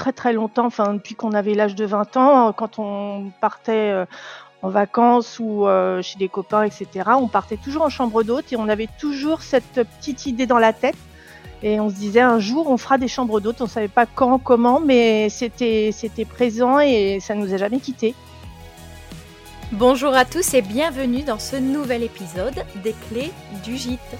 très très longtemps, enfin depuis qu'on avait l'âge de 20 ans, quand on partait euh, en vacances ou euh, chez des copains, etc., on partait toujours en chambre d'hôte et on avait toujours cette petite idée dans la tête. Et on se disait un jour on fera des chambres d'hôtes, on savait pas quand, comment, mais c'était présent et ça nous a jamais quittés. Bonjour à tous et bienvenue dans ce nouvel épisode des clés du gîte.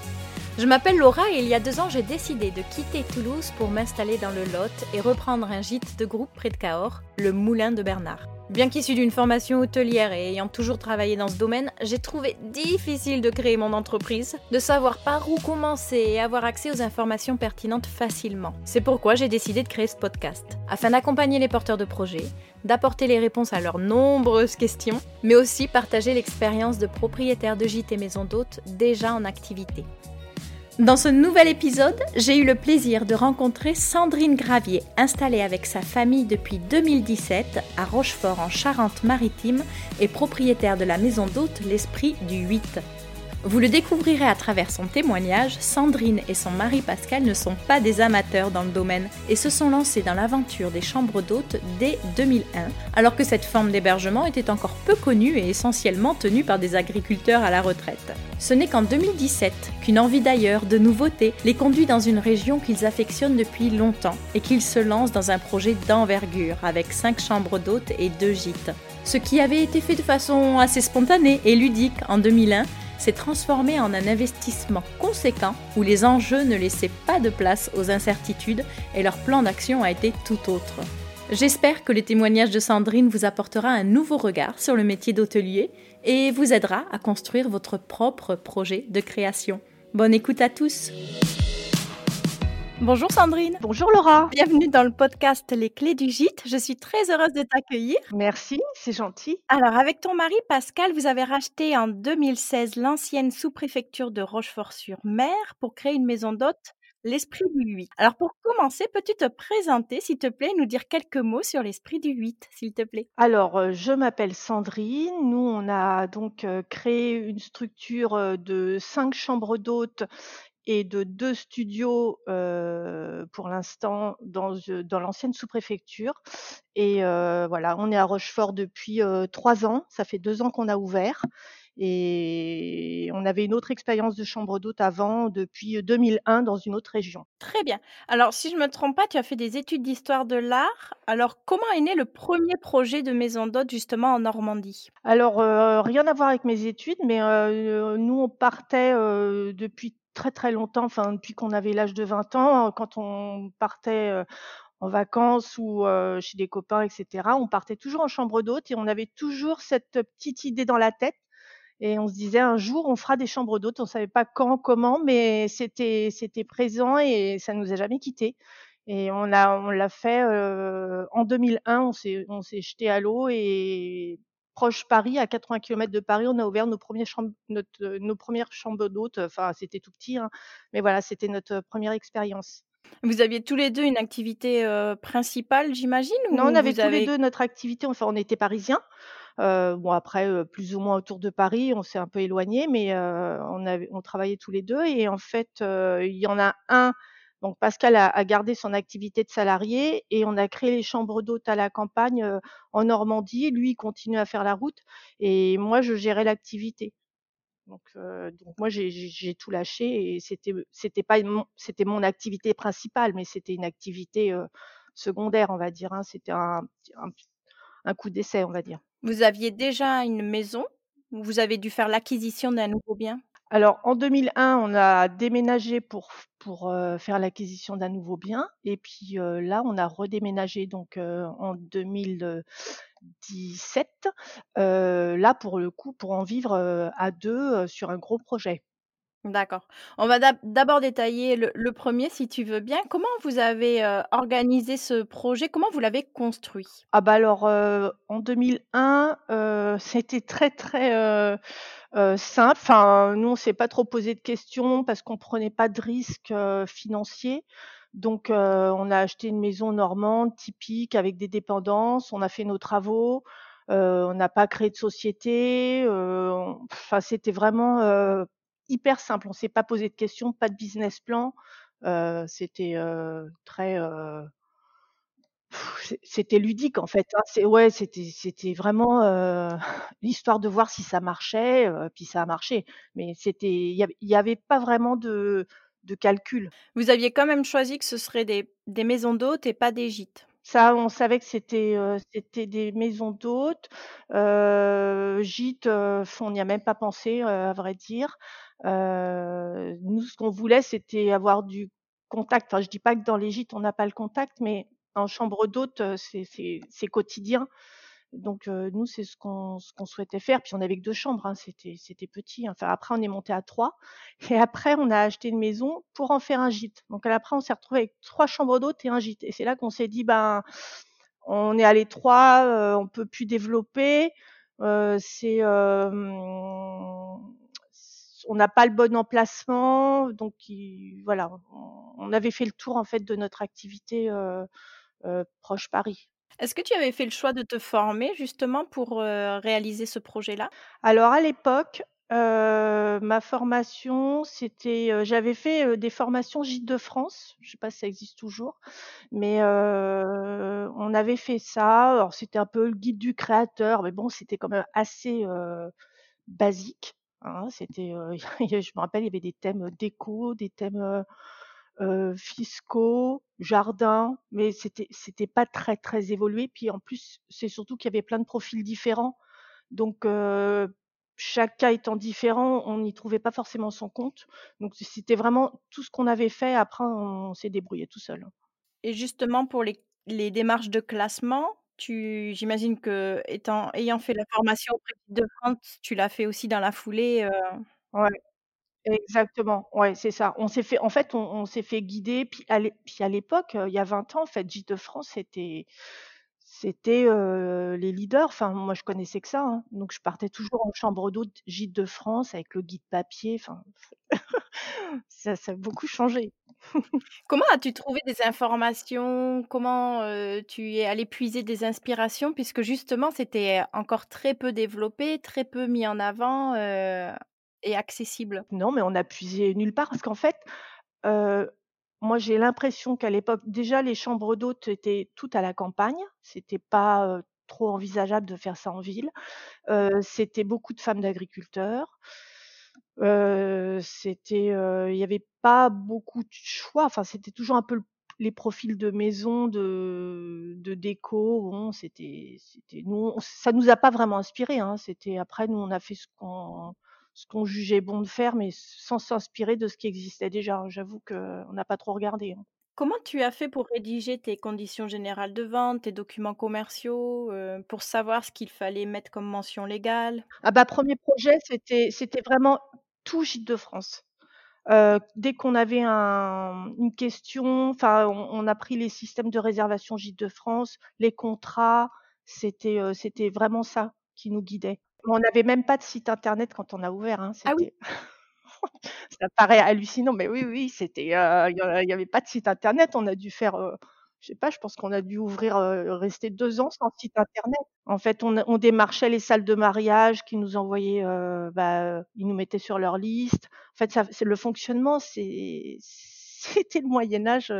Je m'appelle Laura et il y a deux ans j'ai décidé de quitter Toulouse pour m'installer dans le Lot et reprendre un gîte de groupe près de Cahors, le Moulin de Bernard. Bien qu'issu d'une formation hôtelière et ayant toujours travaillé dans ce domaine, j'ai trouvé difficile de créer mon entreprise, de savoir par où commencer et avoir accès aux informations pertinentes facilement. C'est pourquoi j'ai décidé de créer ce podcast, afin d'accompagner les porteurs de projets, d'apporter les réponses à leurs nombreuses questions, mais aussi partager l'expérience de propriétaires de gîtes et maisons d'hôtes déjà en activité. Dans ce nouvel épisode, j'ai eu le plaisir de rencontrer Sandrine Gravier, installée avec sa famille depuis 2017 à Rochefort en Charente-Maritime et propriétaire de la maison d'hôte L'Esprit du 8. Vous le découvrirez à travers son témoignage, Sandrine et son mari Pascal ne sont pas des amateurs dans le domaine et se sont lancés dans l'aventure des chambres d'hôtes dès 2001, alors que cette forme d'hébergement était encore peu connue et essentiellement tenue par des agriculteurs à la retraite. Ce n'est qu'en 2017 qu'une envie d'ailleurs, de nouveauté, les conduit dans une région qu'ils affectionnent depuis longtemps et qu'ils se lancent dans un projet d'envergure avec 5 chambres d'hôtes et 2 gîtes. Ce qui avait été fait de façon assez spontanée et ludique en 2001 s'est transformé en un investissement conséquent où les enjeux ne laissaient pas de place aux incertitudes et leur plan d'action a été tout autre. J'espère que les témoignages de Sandrine vous apportera un nouveau regard sur le métier d'hôtelier et vous aidera à construire votre propre projet de création. Bonne écoute à tous! Bonjour Sandrine. Bonjour Laura. Bienvenue dans le podcast Les Clés du Gîte. Je suis très heureuse de t'accueillir. Merci, c'est gentil. Alors, avec ton mari Pascal, vous avez racheté en 2016 l'ancienne sous-préfecture de Rochefort-sur-Mer pour créer une maison d'hôte, l'Esprit du 8. Alors, pour commencer, peux-tu te présenter, s'il te plaît, nous dire quelques mots sur l'Esprit du 8, s'il te plaît? Alors, euh, je m'appelle Sandrine. Nous, on a donc euh, créé une structure euh, de cinq chambres d'hôtes et de deux studios euh, pour l'instant dans, dans l'ancienne sous-préfecture. Et euh, voilà, on est à Rochefort depuis euh, trois ans. Ça fait deux ans qu'on a ouvert. Et on avait une autre expérience de chambre d'hôte avant, depuis 2001, dans une autre région. Très bien. Alors, si je ne me trompe pas, tu as fait des études d'histoire de l'art. Alors, comment est né le premier projet de maison d'hôte, justement, en Normandie? Alors, rien à voir avec mes études, mais nous, on partait depuis très très longtemps, enfin depuis qu'on avait l'âge de 20 ans, quand on partait euh, en vacances ou euh, chez des copains, etc., on partait toujours en chambre d'hôte et on avait toujours cette petite idée dans la tête. Et on se disait un jour on fera des chambres d'hôtes. On savait pas quand, comment, mais c'était c'était présent et ça nous a jamais quitté. Et on l'a on l'a fait euh, en 2001. On s'est on s'est jeté à l'eau et proche Paris, à 80 km de Paris, on a ouvert nos, premières chambres, notre, nos premières chambres d'hôtes. Enfin, c'était tout petit, hein, mais voilà, c'était notre première expérience. Vous aviez tous les deux une activité euh, principale, j'imagine Non, on avait tous les deux notre activité. Enfin, on était parisiens. Euh, bon, après, euh, plus ou moins autour de Paris, on s'est un peu éloigné, mais on, avait, on travaillait tous les deux. Et en fait, il y en a un donc Pascal a, gardé son activité de salarié et on a créé les chambres d'hôtes à la campagne euh, en Normandie. Lui, il continue à faire la route et moi, je gérais l'activité. Donc, euh, moi, j'ai tout lâché et c'était pas c'était mon activité principale, mais c'était une activité euh, secondaire, on va dire. Hein. C'était un, un, coup d'essai, on va dire. Vous aviez déjà une maison ou vous avez dû faire l'acquisition d'un nouveau bien? Alors en 2001, on a déménagé pour pour, faire l'acquisition d'un nouveau bien et puis, là, on a redéménagé donc, en 2017, là pour le coup, pour en vivre, à deux sur un gros projet. D'accord. On va d'abord détailler le, premier, si tu veux bien. Comment vous avez organisé ce projet? Comment vous l'avez construit? Ah bah alors en 2001, c'était très très simple. Enfin, nous on s'est pas trop posé de questions parce qu'on prenait pas de risques financiers. Donc on a acheté une maison normande typique avec des dépendances. On a fait nos travaux. on n'a pas créé de société. Enfin, c'était vraiment hyper simple. On s'est pas posé de questions, pas de business plan. Euh, c'était euh, très, euh, c'était ludique en fait, hein. C'est ouais, c'était c'était vraiment, heu, l'histoire de voir si ça marchait, heu, puis ça a marché. Mais c'était il y avait il y avait pas vraiment de de calcul. Vous aviez quand même choisi que ce serait des des maisons d'hôtes et pas des gîtes? Ça, on savait que c'était, heu, c'était des maisons d'hôtes, heu, gîtes, heu, on n'y a même pas pensé, heu, à vrai dire. Heu, nous, ce qu'on voulait, c'était avoir du contact. Enfin, je dis pas que dans les gîtes, on n'a pas le contact, mais en chambre d'hôte, c'est quotidien. Donc nous, c'est ce qu'on souhaitait faire. Puis on avait que 2 chambres, hein, c'était petit. Enfin, après, on est monté à 3 et après, on a acheté une maison pour en faire un gîte. Donc après, on s'est retrouvés avec 3 chambres d'hôtes et un gîte et c'est là qu'on s'est dit: «Ben, on est à l'étroit, heu, on peut plus développer, c'est, on n'a pas le bon emplacement». Donc voilà, on avait fait le tour, en fait, de notre activité, proche Paris. Est-ce que tu avais fait le choix de te former justement pour, heu, réaliser ce projet-là? Alors à l'époque, heu, ma formation, c'était, j'avais fait, des formations Gîtes de France. Je sais pas si ça existe toujours, mais on avait fait ça. Alors c'était un peu le guide du créateur, mais bon, c'était quand même assez, basique, hein. C'était, je me rappelle, il y avait des thèmes, déco, des thèmes, heu, fiscaux, jardin, mais c'était c'était pas très, très évolué. Puis en plus, c'est surtout qu'il y avait plein de profils différents. Donc heu, chaque cas étant différent, on n'y trouvait pas forcément son compte. Donc c'était vraiment tout ce qu'on avait fait, après on s'est débrouillé tout seul. Et justement pour les les démarches de classement, tu j'imagine qu'étant ayant fait la formation auprès de France, tu l'as fait aussi dans la foulée, Ouais, exactement, ouais, c'est ça. On s'est fait en fait, on s'est fait guider, puis à à l'époque, heu, il y a 20 ans, en fait, de France, c'était c'était, heu, les leaders. Enfin, moi, je connaissais que ça, hein. Donc je partais toujours en chambre d'hôte Gîtes de France avec le guide papier, enfin, ça a beaucoup changé. Comment as-tu trouvé des informations? Comment, heu, tu es allé puiser des inspirations? Puisque justement, c'était encore très peu développé, très peu mis en avant, accessible. Non, mais on a puisé nulle part parce qu'en fait, moi, j'ai l'impression qu'à l'époque, déjà, les chambres d'hôtes étaient toutes à la campagne. C'était pas, trop envisageable de faire ça en ville. C'était beaucoup de femmes d'agriculteurs. C'était, il y avait pas beaucoup de choix. Enfin, c'était toujours un peu les profils de maisons, de déco. Bon, c'était c'était nous, ça nous a pas vraiment inspirés, hein. C'était après, nous, on a fait ce qu'on ce qu'on jugeait bon de faire, mais sans s'inspirer de ce qui existait déjà. J'avoue qu'on n'a pas trop regardé, hein. Comment tu as fait pour rédiger tes conditions générales de vente, tes documents commerciaux, heu, pour savoir ce qu'il fallait mettre comme mention légale? Ah bah, 1er projet, c'était c'était vraiment tout Gîtes de France. Heu, dès qu'on avait un une question, enfin, on on a pris les systèmes de réservation Gîtes de France, les contrats, c'était, heu, c'était vraiment ça qui nous guidait. On n'avait même pas de site internet quand on a ouvert, hein, Ah oui? ça paraît hallucinant, mais oui, oui, c'était, heu, il y a il y avait pas de site internet. On a dû faire, heu, je sais pas, je pense qu'on a dû ouvrir, heu, rester 2 ans sans site internet. En fait, on démarchait les salles de mariage qui nous envoyaient, heu, bah, ils nous mettaient sur leur liste. En fait, ça c'est le fonctionnement, c'est c'était le Moyen Âge,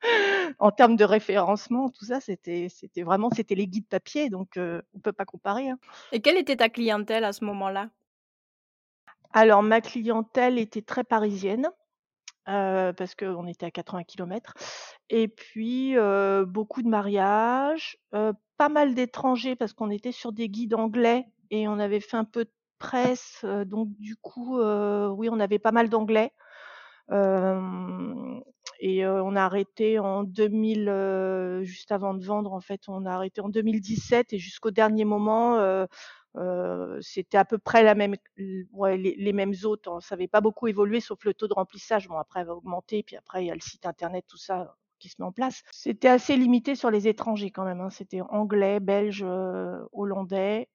en termes de référencement, tout ça, c'était c'était vraiment c'était les guides papier, donc heu, on peut pas comparer, hein. Et quelle était ta clientèle à ce moment-là? Alors ma clientèle était très parisienne, heu, parce qu'on était à 80 kilomètres et puis, heu, beaucoup de mariages, heu, pas mal d'étrangers parce qu'on était sur des guides anglais et on avait fait un peu de presse, donc du coup, oui, on avait pas mal d'anglais. Et on a arrêté en 2000, heu, juste avant de vendre, en fait, on a arrêté en 2017 et jusqu'au dernier moment, c'était à peu près la même ouais, les les mêmes hôtes. Ça avait pas beaucoup évolué sauf le taux de remplissage. Bon, après, va augmenter, puis après, il y a le site internet, tout ça, qui se met en place. C'était assez limité sur les étrangers quand même, hein. C'était anglais, belges, heu, hollandais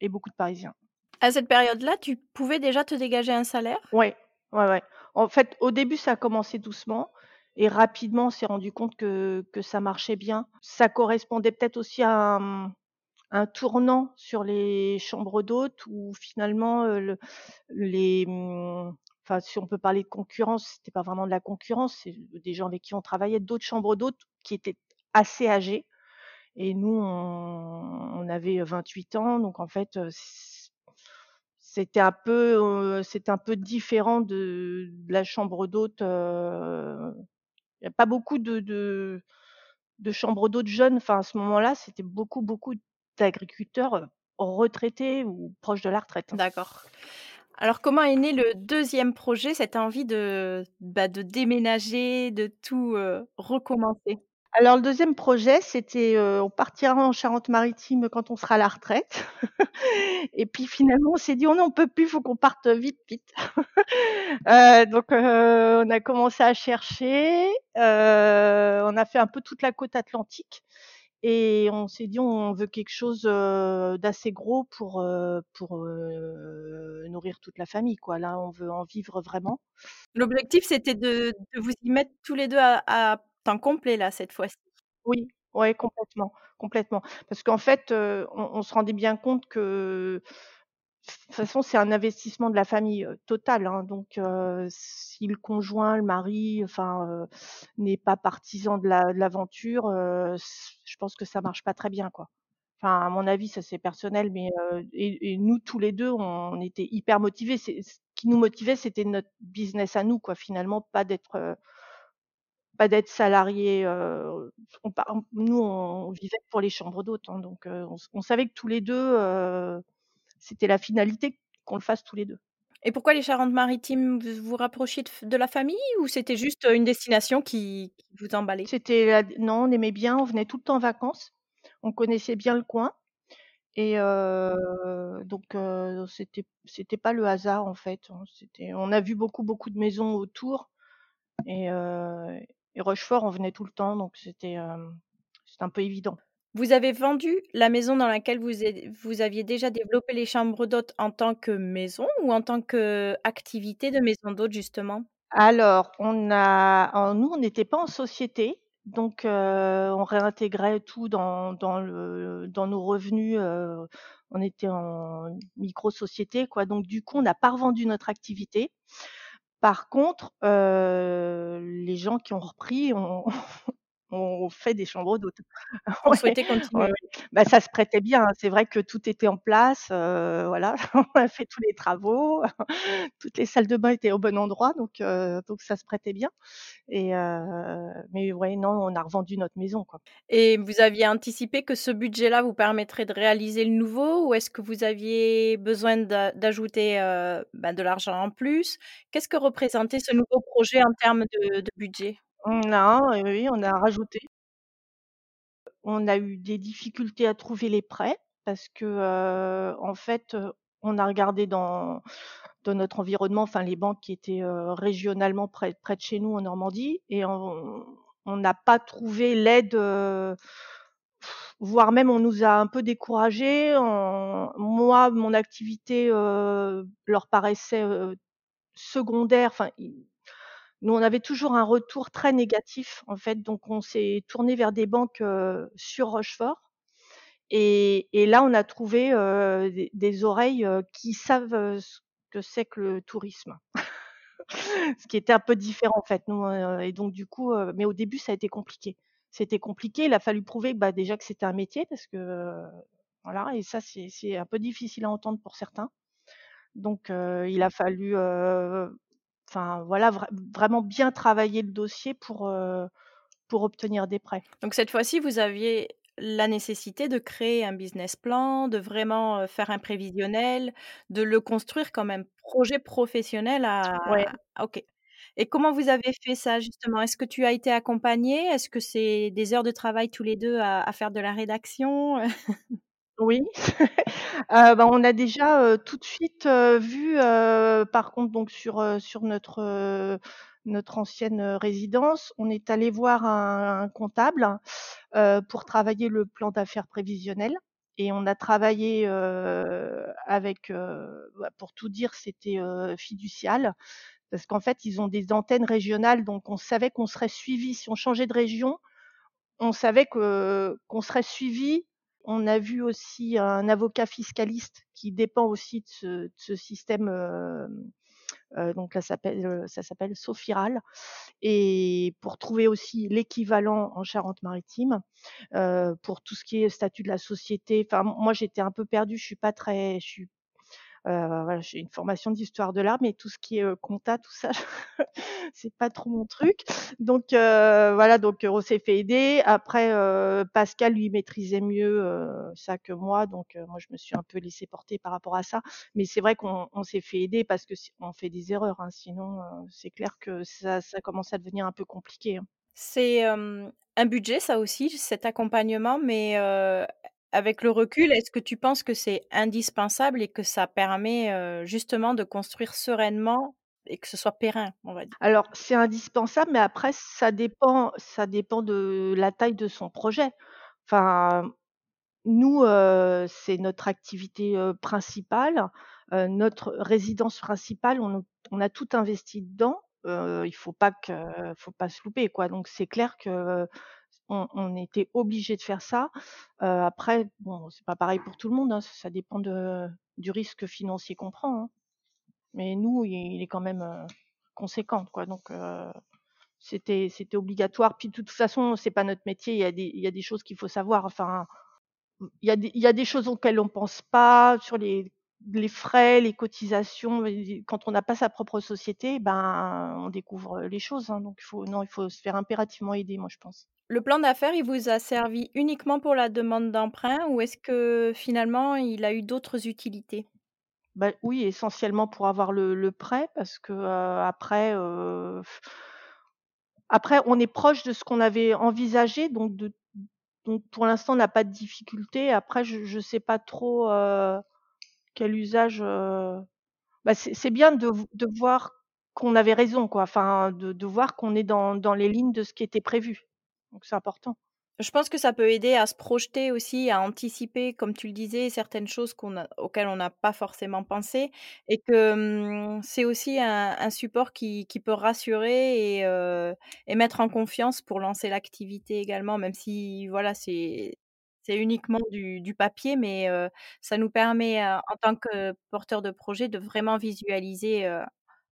et beaucoup de parisiens. À cette période-là, tu pouvais déjà te dégager un salaire? Ouais, ouais, ouais. En fait, au début, ça a commencé doucement et rapidement, on s'est rendu compte que que ça marchait bien. Ça correspondait peut-être aussi à un, tournant sur les chambres d'hôtes où finalement, le les, enfin, si on peut parler de concurrence, c'était pas vraiment de la concurrence, c'est des gens avec qui on travaillait, d'autres chambres d'hôtes qui étaient assez âgés. et nous on avait 28 ans donc en fait, heu, c c'était un peu, c'était un peu différent de la chambre d'hôte, heu, il y a pas beaucoup de de de chambres d'hôtes jeunes, enfin à ce moment-là, c'était beaucoup, beaucoup d'agriculteurs, heu, retraités ou proches de la retraite, hein. D'accord. Alors comment est né le 2e projet, cette envie de, bah, de déménager, de tout, heu, recommencer? Alors le 2e projet, c'était, heu, on partira en Charente-Maritime quand on sera à la retraite et puis finalement on s'est dit: «Oh on peut plus, faut qu'on parte vite, vite». Heu, donc heu, on a commencé à chercher, on a fait un peu toute la côte atlantique et on s'est dit: «On veut quelque chose, d'assez gros pour, pour, nourrir toute la famille, quoi. Là, on veut en vivre vraiment». L'objectif, c'était de de vous y mettre tous les 2 à à temps complet, là, cette fois-ci? Oui, ouais, complètement, complètement. Parce qu'en fait, on on se rendait bien compte que, de toute façon, c'est un investissement de la famille, heu, total, hein, donc si le conjoint, le mari, enfin, n'est pas partisan de la de l'aventure, je pense que ça marche pas très bien, quoi. Enfin, à mon avis, ça c'est personnel, mais et nous tous les 2, on était hyper motivés. Ce qui nous motivait, c'était notre business à nous, quoi, finalement, pas d'être, pas d'être salariés, heu, on nous, on vivait pour les chambres d'hôtes, hein, donc on savait que tous les 2, heu, c'était la finalité qu'on le fasse tous les 2. Et pourquoi les Charentes-Maritimes? Vous vous rapprochiez de la famille ou c'était juste, une destination qui qui vous emballait? C'était non, on aimait bien, on venait tout le temps en vacances. On connaissait bien le coin et donc c'était c'était pas le hasard, en fait, hein, c'était on a vu beaucoup, beaucoup de maisons autour et et Rochefort, on venait tout le temps, donc c'était, un peu évident. Vous avez vendu la maison dans laquelle vous vous aviez déjà développé les chambres d'hôtes en tant que maison ou en tant qu'activité de maison d'hôtes, justement? Alors, on a nous, on n'était pas en société, donc on réintégrait tout dans dans le dans nos revenus, on était en micro-société, quoi, donc du coup, on n'a pas revendu notre activité. Par contre, les gens qui ont repris ont ont fait des chambres d'hôtes. On souhaitait continuer. ouais. Bah, ça se prêtait bien, hein. C'est vrai que tout était en place, heu, voilà, on a fait tous les travaux, toutes les salles de bain étaient au bon endroit, donc donc ça se prêtait bien et heu, mais ouais, non, on a revendu notre maison, quoi. Et vous aviez anticipé que ce budget-là vous permettrait de réaliser le nouveau ou est-ce que vous aviez besoin d'a d'ajouter, bah, de l'argent en plus? Qu'est-ce que représentait ce nouveau projet en termes de de budget? Non, oui, oui, on a rajouté. On a eu des difficultés à trouver les prêts parce que, en fait, on a regardé dans notre environnement, enfin les banques qui étaient, régionalement près de chez nous en Normandie et on on n'a pas trouvé l'aide, voire même on nous a un peu découragés. Moi, mon activité, leur paraissait, secondaire, nous, on avait toujours un retour très négatif, en fait, donc on s'est tournés vers des banques, heu, sur Rochefort et et là, on a trouvé, heu, des oreilles, heu, qui savent, ce que c'est que le tourisme. Ce qui était un peu différent, en fait, nous, et donc du coup, mais au début, ça a été compliqué. C'était compliqué, il a fallu prouver, bah, déjà que c'était un métier parce que, voilà et ça, c'est un peu difficile à entendre pour certains. Donc il a fallu, enfin voilà, vrai vraiment bien travailler le dossier pour, heu, pour obtenir des prêts. Donc cette fois-ci, vous aviez la nécessité de créer un business plan, de vraiment, heu, faire un prévisionnel, de le construire comme un projet professionnel à Ouais. OK et comment vous avez fait ça, justement? Est-ce que tu as été accompagnée? Est-ce que c'est des heures de travail tous les 2 à à faire de la rédaction? Oui, heu, bah, on a déjà, tout de suite, vu, par contre donc sur, sur notre, notre ancienne, résidence, on est allés voir un un comptable, pour travailler le plan d'affaires prévisionnel et on a travaillé, avec, bah, pour tout dire, c'était, heu, Fiducial parce qu'en fait, ils ont des antennes régionales, donc on savait qu'on serait suivis. Si on changeait de région, on savait qu'on serait suivis. On a vu aussi un avocat fiscaliste qui dépend aussi de ce système, hem Heu, donc là ça s'appelle Sophiral et pour trouver aussi l'équivalent en Charente-Maritime, pour tout ce qui est statut de la société. Enfin, moi, j'étais un peu perdue, je suis pas très je voilà, j'ai une formation d'histoire de l'art, mais tout ce qui est, heu, compta, tout ça, c'est pas trop mon truc. Donc heu, voilà, donc on s'est fait aider. Après, Pascal, lui, maîtrisait mieux, ça que moi, donc moi, je me suis un peu laissée porter par rapport à ça. Mais c'est vrai qu'on on s'est fait aider parce que si on fait des erreurs, hein, sinon, c'est clair que ça commence à devenir un peu compliqué, hein. C'est, un budget ça aussi, cet accompagnement, mais avec le recul, est-ce que tu penses que c'est indispensable et que ça permet, heu, justement de construire sereinement et que ce soit périn? Alors, c'est indispensable, mais après ça dépend ça dépend de la taille de son projet. Enfin Nous, heu, c'est notre activité, heu, principale, notre résidence principale, on a tout investi dedans, il faut pas que faut pas se louper, quoi. Donc c'est clair qu'on on on était obligé de faire ça. Heu, après, bon, c'est pas pareil pour tout le monde, hein, ça dépend de du risque financier qu'on prend, hein. Mais nous, il est quand même, heu, conséquent, quoi. Donc heu, c'était c'était obligatoire. Puis de toute façon, c'est pas notre métier, il y a des il y a des choses qu'il faut savoir. Enfin il y a des il y a des choses auxquelles on pense pas, sur les les frais, les cotisations, quand on n'a pas sa propre société, ben, on découvre, les choses, hein, donc il faut non, il faut se faire impérativement aider, moi, je pense. Le plan d'affaires, il vous a servi uniquement pour la demande d'emprunt ou est-ce que finalement il a eu d'autres utilités? Bah, oui, essentiellement pour avoir le le prêt parce que, après, après on est proche de ce qu'on avait envisagé donc de donc pour l'instant on n'a pas de difficulté. Après je je sais pas trop, quel usage, Bah, c'est bien de voir qu'on avait raison quoi, enfin de voir qu'on est dans dans les lignes de ce qui était prévu. Donc c'est important. Je pense que ça peut aider à se projeter aussi, à anticiper, comme tu le disais, certaines choses qu'on a auxquelles on n'a pas forcément pensé et que, mmh, c'est aussi un support qui qui peut rassurer et et mettre en confiance pour lancer l'activité également, même si voilà, c'est c'est uniquement du papier, mais ça nous permet, en tant que porteur de projet, de vraiment visualiser,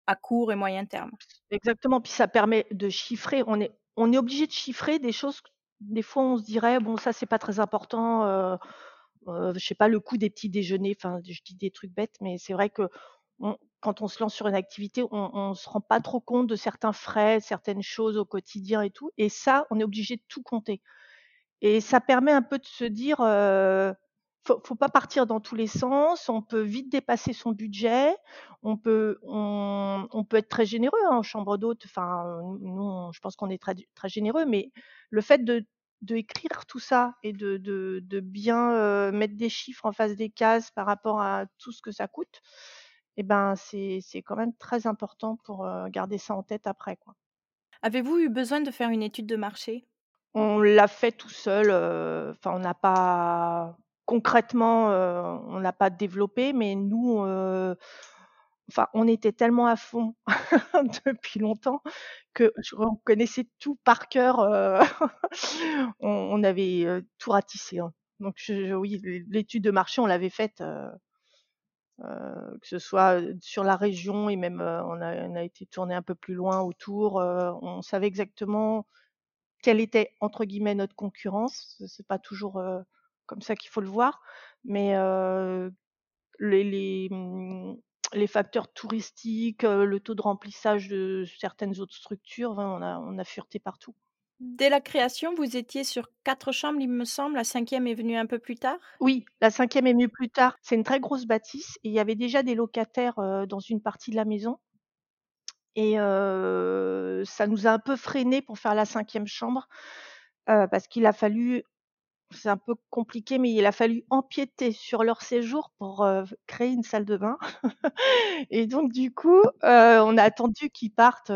à court et moyen terme. Exactement, puis ça permet de chiffrer. On est obligé de chiffrer des choses des fois on se dirait: «Bon ça c'est pas très important», je sais pas, le coût des petits déjeuners, enfin je dis des trucs bêtes, mais c'est vrai qu'on quand on se lance sur une activité, on on se rend pas trop compte de certains frais, certaines choses au quotidien et tout et ça, on est obligé de tout compter. Et ça permet un peu de se dire, heu, faut faut pas partir dans tous les sens, on peut vite dépasser son budget, on peut on peut être très généreux, hein, en chambre d'hôte, enfin, nous je pense qu'on est très généreux, mais le fait de d'écrire tout ça et de de bien, mettre des chiffres en face des cases par rapport à tout ce que ça coûte et ben, c'est quand même très important pour, garder ça en tête après. Avez-vous eu besoin de faire une étude de marché? On l'a fait tout seul, heu, enfin on n'a pas concrètement, heu, on n'a pas développé, mais nous, heu, enfin on était tellement à fond depuis longtemps que je on connaissait tout par cœur, on avait, tout ratissé, hein. Donc oui, l'é l'étude de marché, on l'avait faite, que ce soit, sur la région et même, on a été tourner un peu plus loin autour, on savait exactement quelle était entre guillemets «notre concurrence», c'est pas toujours, comme ça qu'il faut le voir, mais les les, mmh, les facteurs touristiques, le taux de remplissage de certaines autres structures, on a on a fureté partout. Dès la création, vous étiez sur 4 chambres, il me semble, la cinquième est venue un peu plus tard? Oui, la cinquième est venue plus tard. C'est une très grosse bâtisse et il y avait déjà des locataires, dans une partie de la maison et ça nous a un peu freinés pour faire la cinquième chambre, parce qu'il a fallu C'est un peu compliqué, mais il a fallu empiéter sur leur séjour pour, créer une salle de bain et donc du coup, on a attendu qu'ils partent,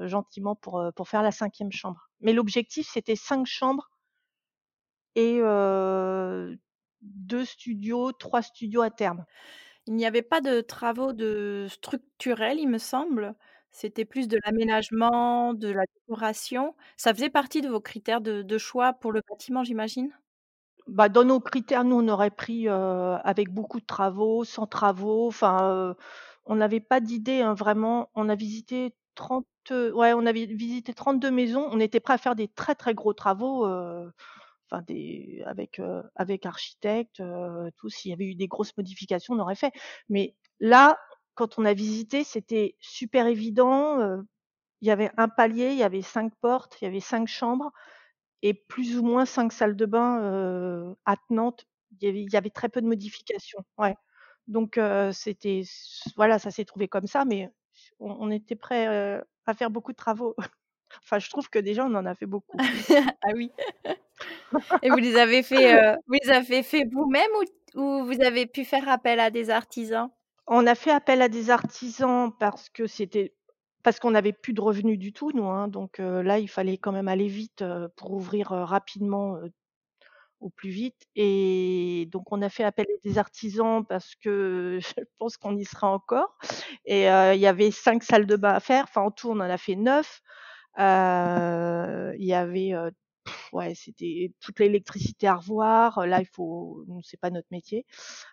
gentiment pour, pour faire la cinquième chambre. Mais l'objectif, c'était 5 chambres et heu, 2 studios, 3 studios à terme. Il n'y avait pas de travaux de structurels, il me semble? C'était plus de l'aménagement, de la décoration? Ça faisait partie de vos critères de choix pour le bâtiment, j'imagine? Bah, dans nos critères, nous, on aurait pris, avec beaucoup de travaux, sans travaux, enfin, on n'avait pas d'idée, hein, vraiment. On a visité 30, heu, ouais, on avait visité 32 maisons. On était prêts à faire des très, très gros travaux, enfin des avec, heu, avec tout. S'il y avait eu des grosses modifications, on aurait fait. Mais là, quand on a visité, c'était super évident, heu, il y avait un palier, il y avait 5 portes, il y avait 5 chambres et plus ou moins 5 salles de bain, heu, attenantes. Il y avait très peu de modifications, ouais. Donc heu, c'était voilà, ça s'est trouvé comme ça, mais on était prêts, heu, à faire beaucoup de travaux. Enfin, je trouve que déjà, on en a fait beaucoup. Ah oui et vous les avez fait, vous les avez fait vous-même ou ou vous avez pu faire appel à des artisans? On a fait appel à des artisans parce que c'était parce qu'on n'avait plus de revenus du tout nous, hein, donc là, il fallait quand même aller vite, pour ouvrir, rapidement, au plus vite et donc on a fait appel à des artisans parce que je pense qu'on y sera encore et il y avait 5 salles de bain à faire, enfin en tout on en a fait 9. Heu, il y avait, ouais, c'était toute l'électricité à revoir, là il faut c'est pas notre métier.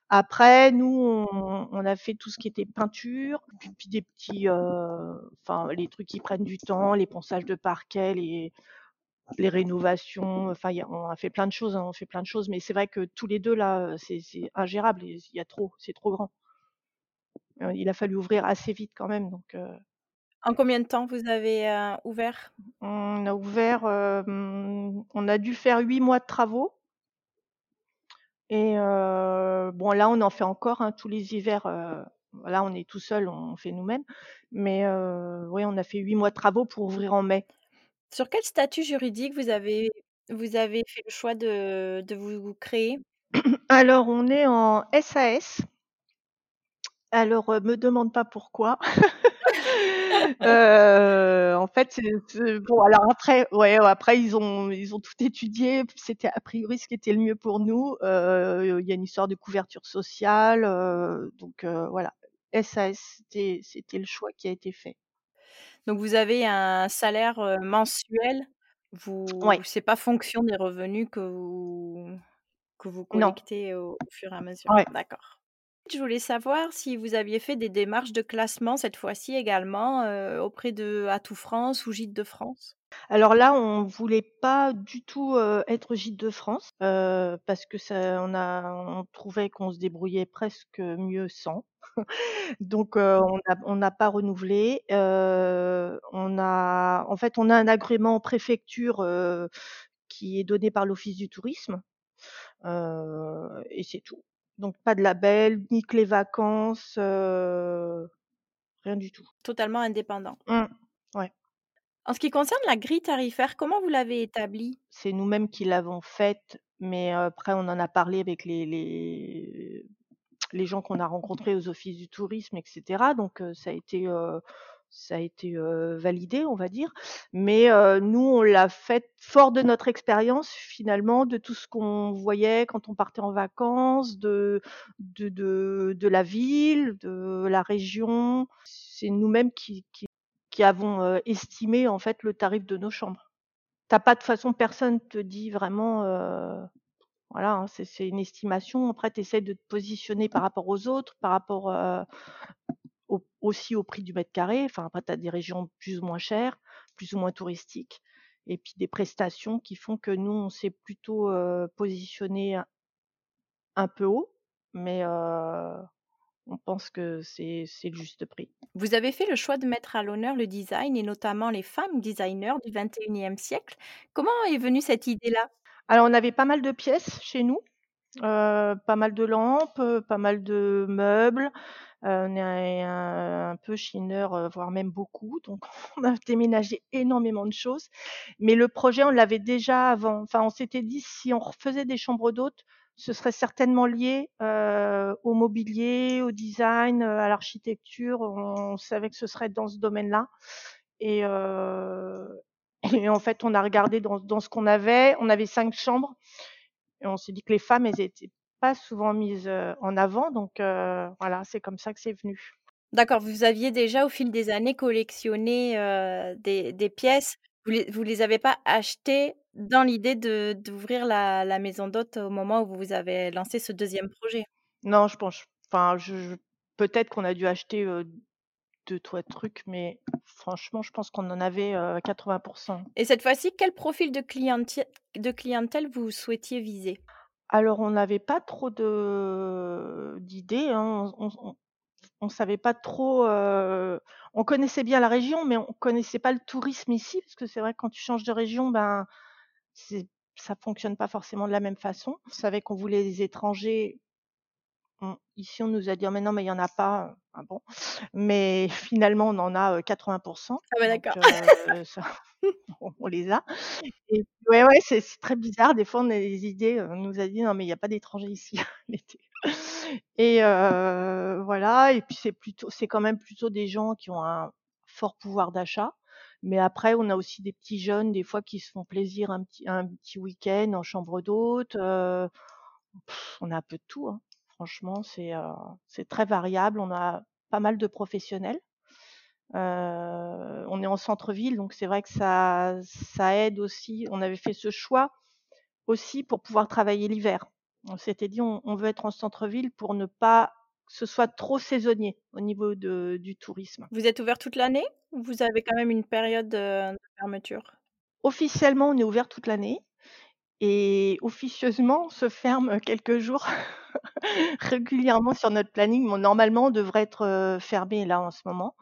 Après nous on a fait tout ce qui était peinture, puis des petits, enfin les trucs qui prennent du temps, les ponçages de parquet, les les rénovations, enfin on a fait plein de choses, hein, on fait plein de choses, mais c'est vrai que tous les 2 là, c'est ingérable il y a trop, c'est trop grand. Heu, il a fallu ouvrir assez vite quand même donc En combien de temps vous avez, heu, ouvert? on a ouvert, hem, on a dû faire 8 mois de travaux et heu, bon là on en fait encore, hein, tous les hivers, heu, là on est tout seul, on fait nous-mêmes, mais heu, ouais on a fait 8 mois de travaux pour ouvrir en mai. Sur quel statut juridique vous avez vous avez fait le choix de de vous créer? Alors on est en SAS. Alors, heu, me demande pas pourquoi. Heu, en fait, bon alors après ouais, après ils ont ils ont tout étudié, c'était a priori ce qui était le mieux pour nous. Heu, il y a une histoire de couverture sociale, heu, donc voilà. SAS, c'était le choix qui a été fait. Donc vous avez un salaire, mensuel, vous Ouais, c'est pas fonction des revenus que vous que vous collectez au au fur et à mesure? ouais. D'accord. Je voulais savoir si vous aviez fait des démarches de classement cette fois-ci également, heu, auprès de Atout France ou Gîtes de France? Alors là, on voulait pas du tout, heu, être Gîtes de France, heu, parce que ça on a on trouvait qu'on se débrouillait presque mieux sans. Donc heu, on n'a pas renouvelé. On a en fait, on a un agrément préfecture, heu, qui est donné par l'Office du tourisme, et c'est tout. Donc pas de label, ni clé vacances, heu, rien du tout. Totalement indépendant. Mmh. Ouais, En ce qui concerne la grille tarifaire, comment vous l'avez établie? c'est nous-mêmes qui l'avons faite, mais après on en a parlé avec les les les gens qu'on a rencontrés aux offices du tourisme et cetera donc ça a été, ça a été, validé, on va dire. Mais nous, on l'a faite fort de notre expérience finalement, de tout ce qu'on voyait quand on partait en vacances, de de de la ville, de la région. C'est nous-mêmes qui qui avons, estimé en fait le tarif de nos chambres. Tu as pas de façon personne te dit vraiment, voilà, hein, c'est une estimation. Après, tu essaies de te positionner par rapport aux autres, par rapport, au aussi au prix du mètre carré. Enfin, après, tu as des régions plus ou moins chères, plus ou moins touristiques et puis des prestations qui font que nous, on s'est plutôt, heu, positionnés un peu haut, mais on pense que c'est le juste prix. Vous avez fait le choix de mettre à l'honneur le design et notamment les femmes designers du 21e siècle. Comment est venue cette idée-là? Alors, on avait pas mal de pièces chez nous, heu, pas mal de lampes, heu, pas mal de meubles. Heu, on est un un peu chineur, heu, voire même beaucoup, donc on a déménagé énormément de choses. Mais le projet, on l'avait déjà avant. Enfin, on s'était dit: «Si on refaisait des chambres d'hôtes, ce serait certainement lié, heu, au mobilier, au design, heu, à l'architecture». On savait que ce serait dans ce domaine-là et et en fait, on a regardé dans dans ce qu'on avait. On avait 5 chambres et on s'est dit que les femmes, elles étaient pas souvent mises, en avant donc voilà, c'est comme ça que c'est venu. D'accord, vous aviez déjà au fil des années collectionné, des des pièces. Vous les vous les avez pas achetées dans l'idée de d'ouvrir la la maison d'hôtes au moment où vous avez lancé ce deuxième projet? Non, je pense enfin, je je peut-être qu'on a dû acheter, heu, 2-3 trucs, mais franchement, je pense qu'on en avait, heu, 80% Et cette fois-ci, quel profil de clientèle vous souhaitiez viser? Alors on n'avait pas trop de d'idées, hein. On on savait pas trop, heu, on connaissait bien la région, mais on connaissait pas le tourisme ici, parce que c'est vrai que quand tu changes de région, ben, ça fonctionne pas forcément de la même façon. On savait qu'on voulait des étrangers. On ici, on nous a dit: «Oh mais non, mais il y en a pas». Ah bon? Mais finalement, on en a, heu, 80% Ah bah, d'accord. on les a et ouais, ouais, c'est très bizarre. Des fois, on a des idées, on nous a dit: «Non, mais il y a pas d'étrangers ici l'été» et voilà et puis c'est plutôt c'est quand même plutôt des gens qui ont un fort pouvoir d'achat. Mais après, on a aussi des petits jeunes, des fois, qui se font plaisir un petit un petit week-end en chambre d'hôte, on a un peu de tout, hein. Franchement, c'est, heu, c'est très variable. On a pas mal de professionnels. Heu, on est en centre-ville, donc c'est vrai que ça ça aide aussi. On avait fait ce choix aussi pour pouvoir travailler l'hiver. On s'était dit: «On on veut être en centre-ville pour ne pas que ce soit trop saisonnier au niveau de du tourisme». Vous êtes ouvert toute l'année ou vous avez quand même une période, heu, de fermeture? Officiellement, on est ouvert toute l'année et officieusement, se ferme quelques jours régulièrement sur notre planning. Bon, normalement, on devrait être, heu, fermé là en ce moment,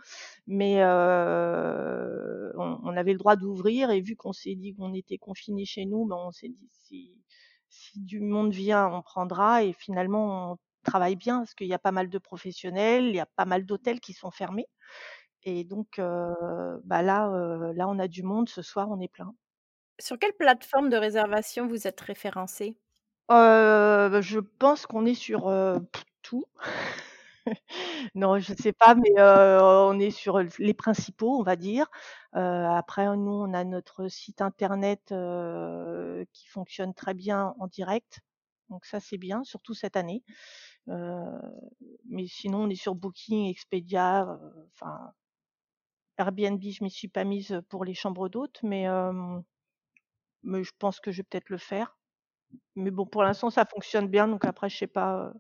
mais heu, on avait le droit d'ouvrir et vu qu'on s'est dit qu'on était confinés chez nous, ben, on s'est dit: «Si si du monde vient, on prendra» et finalement, on travaille bien parce qu'il y a pas mal de professionnels, il y a pas mal d'hôtels qui sont fermés et donc heu, bah, là, heu, là, on a du monde. Ce soir, on est plein. Sur quelle plateforme de réservation vous êtes référencés? Heu, bah, je pense qu'on est sur, tout. Non, je sais pas, mais on est sur les principaux, on va dire. Après, nous, on a notre site internet, qui fonctionne très bien en direct. Donc ça, c'est bien, surtout cette année. Mais sinon, on est sur Booking, Expedia, enfin Airbnb, je m'y suis pas mise, pour les chambres d'hôtes, mais mais je pense que je vais peut-être le faire. Mais bon, pour l'instant, ça fonctionne bien, donc après, je sais pas, heu,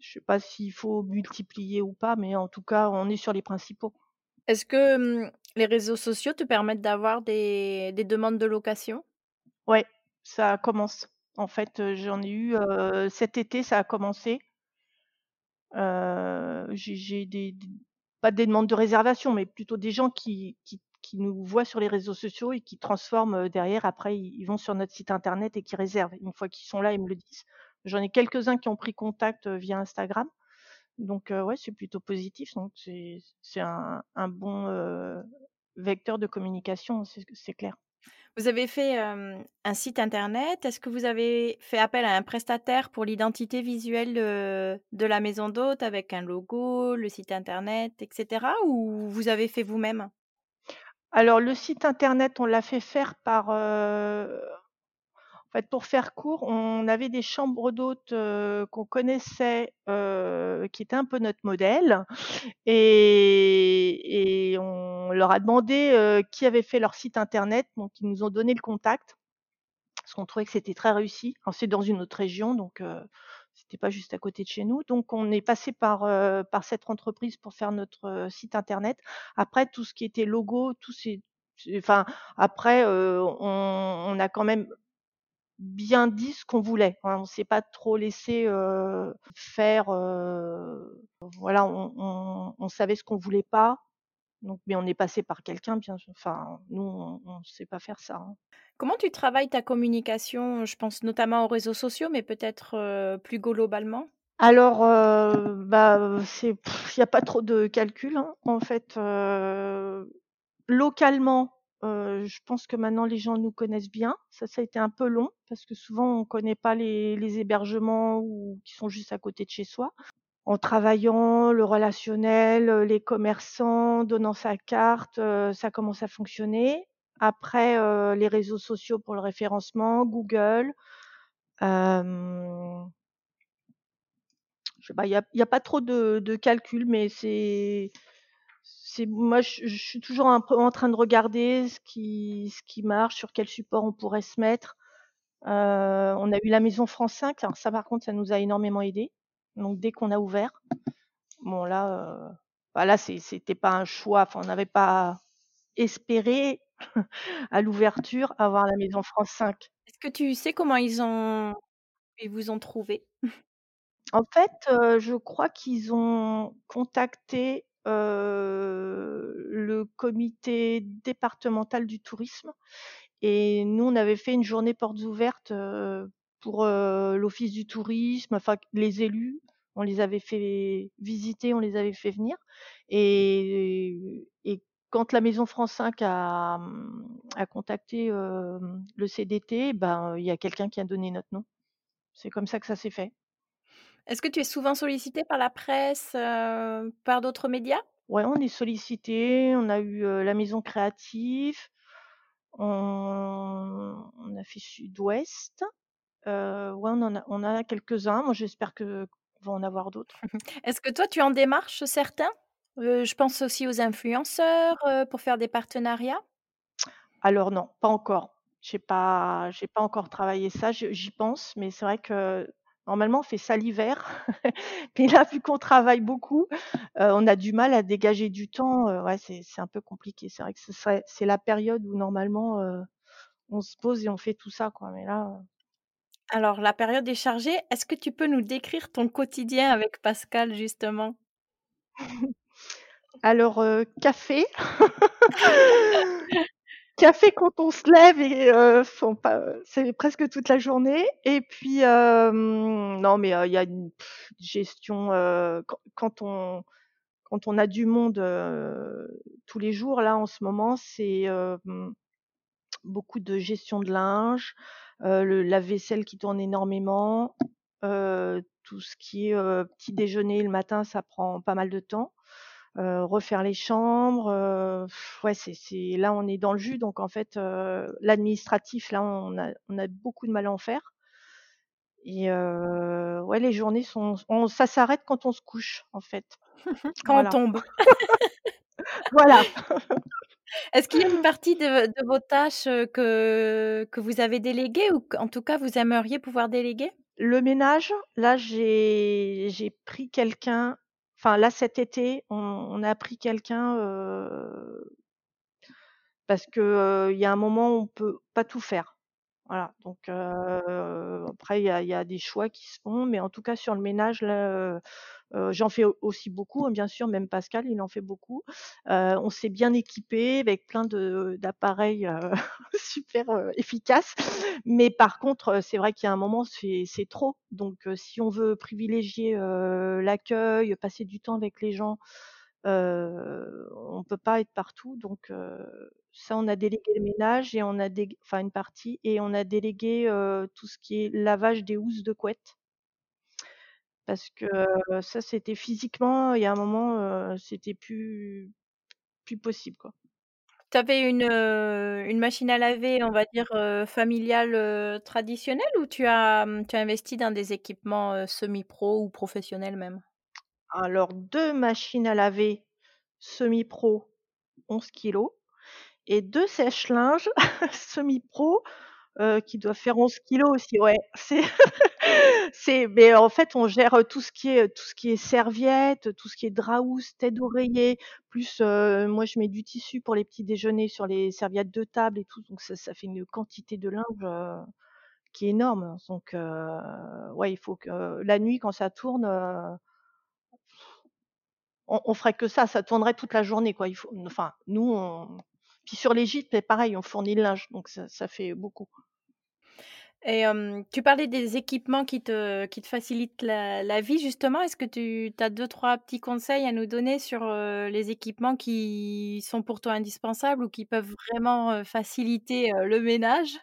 je sais pas s'il faut multiplier ou pas, mais en tout cas, on est sur les principaux. Est-ce que, mmh, les réseaux sociaux te permettent d'avoir des des demandes de location? Ouais, ça commence. En fait, heu, j'en ai eu, heu, cet été, ça a commencé. J'ai des pas des demandes de réservation, mais plutôt des gens qui qui qui nous voient sur les réseaux sociaux et qui transforment, heu, derrière. Après, ils vont sur notre site internet et qui réservent. Une fois qu'ils sont là, ils me le disent. J'en ai quelques-uns qui ont pris contact, heu, via Instagram. Donc heu, ouais, c'est plutôt positif, donc c'est un bon, heu, vecteur de communication, c'est clair. Vous avez fait, un site internet. Est-ce que vous avez fait appel à un prestataire pour l'identité visuelle, de la maison d'hôte avec un logo, le site internet et cetera? Ou vous avez fait vous-même? Alors le site internet, on l'a fait faire par, heu, en fait, pour faire court, on avait des chambres d'hôtes, heu, qu'on connaissait, heu, qui étaient un peu notre modèle et on leur a demandé, qui avait fait leur site internet, donc ils nous ont donné le contact parce qu'on trouvait que c'était très réussi. C'est dans une autre région, donc c'était pas juste à côté de chez nous. Donc on est passé par, heu, par cette entreprise pour faire notre, heu, site internet. Après tout ce qui était logo, tout c'est enfin après, heu, on on a quand même bien dit ce qu'on voulait, hein. On s'est pas trop laissé, heu, faire, heu, voilà, on on on savait ce qu'on voulait pas, donc mais on est passé par quelqu'un bien sûr enfin nous on on sait pas faire ça, hein. Comment tu travailles ta communication? Je pense notamment aux réseaux sociaux, mais peut-être, plus globalement? Alors, bah, c'est il y a pas trop de calcul, hein. En fait, localement, je pense que maintenant les gens nous connaissent bien. Ça, ça a été un peu long parce que souvent on connaît pas les les hébergements ou qui sont juste à côté de chez soi. En travaillant le relationnel, heu, les commerçants, donnant sa carte, heu, ça commence à fonctionner. Après, heu, les réseaux sociaux pour le référencement, Google, je sais il y a pas trop de de calcul, mais c'est moi je suis toujours un peu en train de regarder ce qui marche, sur quel support on pourrait se mettre. On a eu la maison France 5, alors ça par contre, ça nous a énormément aidés, donc dès qu'on a ouvert. Bon là, heu, bah, là c'était pas un choix, enfin on n'avait pas espéré à l'ouverture avoir la maison France 5. Est-ce que tu sais comment ils ont ils vous ont trouvés? En fait, heu, je crois qu'ils ont contacté, heu, le comité départemental du tourisme et nous, on avait fait une journée portes ouvertes, heu, pour, l'office du tourisme, enfin les élus. On les avait fait visiter, on les avait fait venir et et quand la maison France 5 a, mmh, a contacté, le CDT, ben, il y a quelqu'un qui a donné notre nom. C'est comme ça que ça s'est fait. Est-ce que tu es souvent sollicitée par la presse, par d'autres médias? Ouais, on est sollicité, on a eu, la maison créative, on on a fait Sud-Ouest, heu, ouais, on en a on en a quelques-uns. Moi, j'espère que qu'on va en avoir d'autres. Est-ce que toi, tu en démarches certains? Heu, je pense aussi aux influenceurs, heu, pour faire des partenariats? Alors non, pas encore. J'ai pas j'ai pas encore travaillé ça, j'y pense, mais c'est vrai que normalement on fait ça l'hiver. Mais là, vu qu'on travaille beaucoup, on a du mal à dégager du temps, ouais, c'est un peu compliqué. C'est vrai que c'est la période où normalement, on se pose et on fait tout ça, quoi, mais là, Alors la période est chargée. Est-ce que tu peux nous décrire ton quotidien avec Pascal justement? alors, heu, café Café quand on se lève et heu, enfin pas c'est presque toute la journée et puis, hem, non mais, heu, il y a une gestion, heu, quand quand on quand on a du monde, heu, tous les jours là en ce moment, c'est, hem, beaucoup de gestion de linge, le lave-vaisselle qui tourne énormément, heu, tout ce qui est, heu, petit déjeuner le matin, ça prend pas mal de temps. Heu, refaire les chambres, heu, ouais, c'est là, on est dans le jus donc en fait, l'administratif, là, on a on a beaucoup de mal à en faire et ouais, les journées sont on ça s'arrête quand on se couche, en fait. Quand on tombe. voilà. Est-ce qu'il y a une partie de de vos tâches, que que vous avez déléguées ou qu'en tout cas vous aimeriez pouvoir déléguer? Le ménage, là, j'ai j'ai pris quelqu'un enfin, là, cet été, on on a pris quelqu'un, Parce que, heu, il y a un moment où on peut pas tout faire. Voilà, donc après il y a des choix qui se font, mais en tout cas sur le ménage là, j'en fais au aussi beaucoup, hein, bien sûr, même Pascal, il en fait beaucoup. On s'est bien équipés avec plein de d'appareils, super, efficaces. Mais par contre, c'est vrai qu'il y a un moment, c'est c'est trop. Donc si on veut privilégier, l'accueil, passer du temps avec les gens, on peut pas être partout donc ça on a délégué le ménage et on a enfin une partie et on a délégué, tout ce qui est lavage des housses de couette. Parce que, ça c'était physiquement, il y a un moment, c'était plus plus possible, quoi. Tu avais une, une machine à laver, on va dire, familiale, traditionnelle ou tu as, mmh, tu as investi dans des équipements, semi-pro ou professionnels même? Alors 2 machines à laver semi-pro, 11 kilogrammes et 2 sèche-linges semi-pro, heu, qui doivent faire 11 kilogrammes aussi, ouais. C'est c'est mais en fait, on gère, tout ce qui est, tout ce qui est serviettes, tout ce qui est drap housse, tête d'oreiller, plus, heu, moi je mets du tissu pour les petits déjeuners sur les serviettes de table et tout, donc ça fait une quantité de linge, heu, qui est énorme. Donc ouais, il faut que la nuit quand ça tourne, on on ferait que ça, ça tournerait toute la journée quoi. Il faut enfin nous on puis sur les gîtes, c'est pareil, on fournit le linge, donc ça ça fait beaucoup. Et tu parlais des équipements qui te qui te facilitent la la vie justement. Est-ce que tu as 2-3 petits conseils à nous donner sur, les équipements qui sont pour toi indispensables ou qui peuvent vraiment, faciliter, le ménage?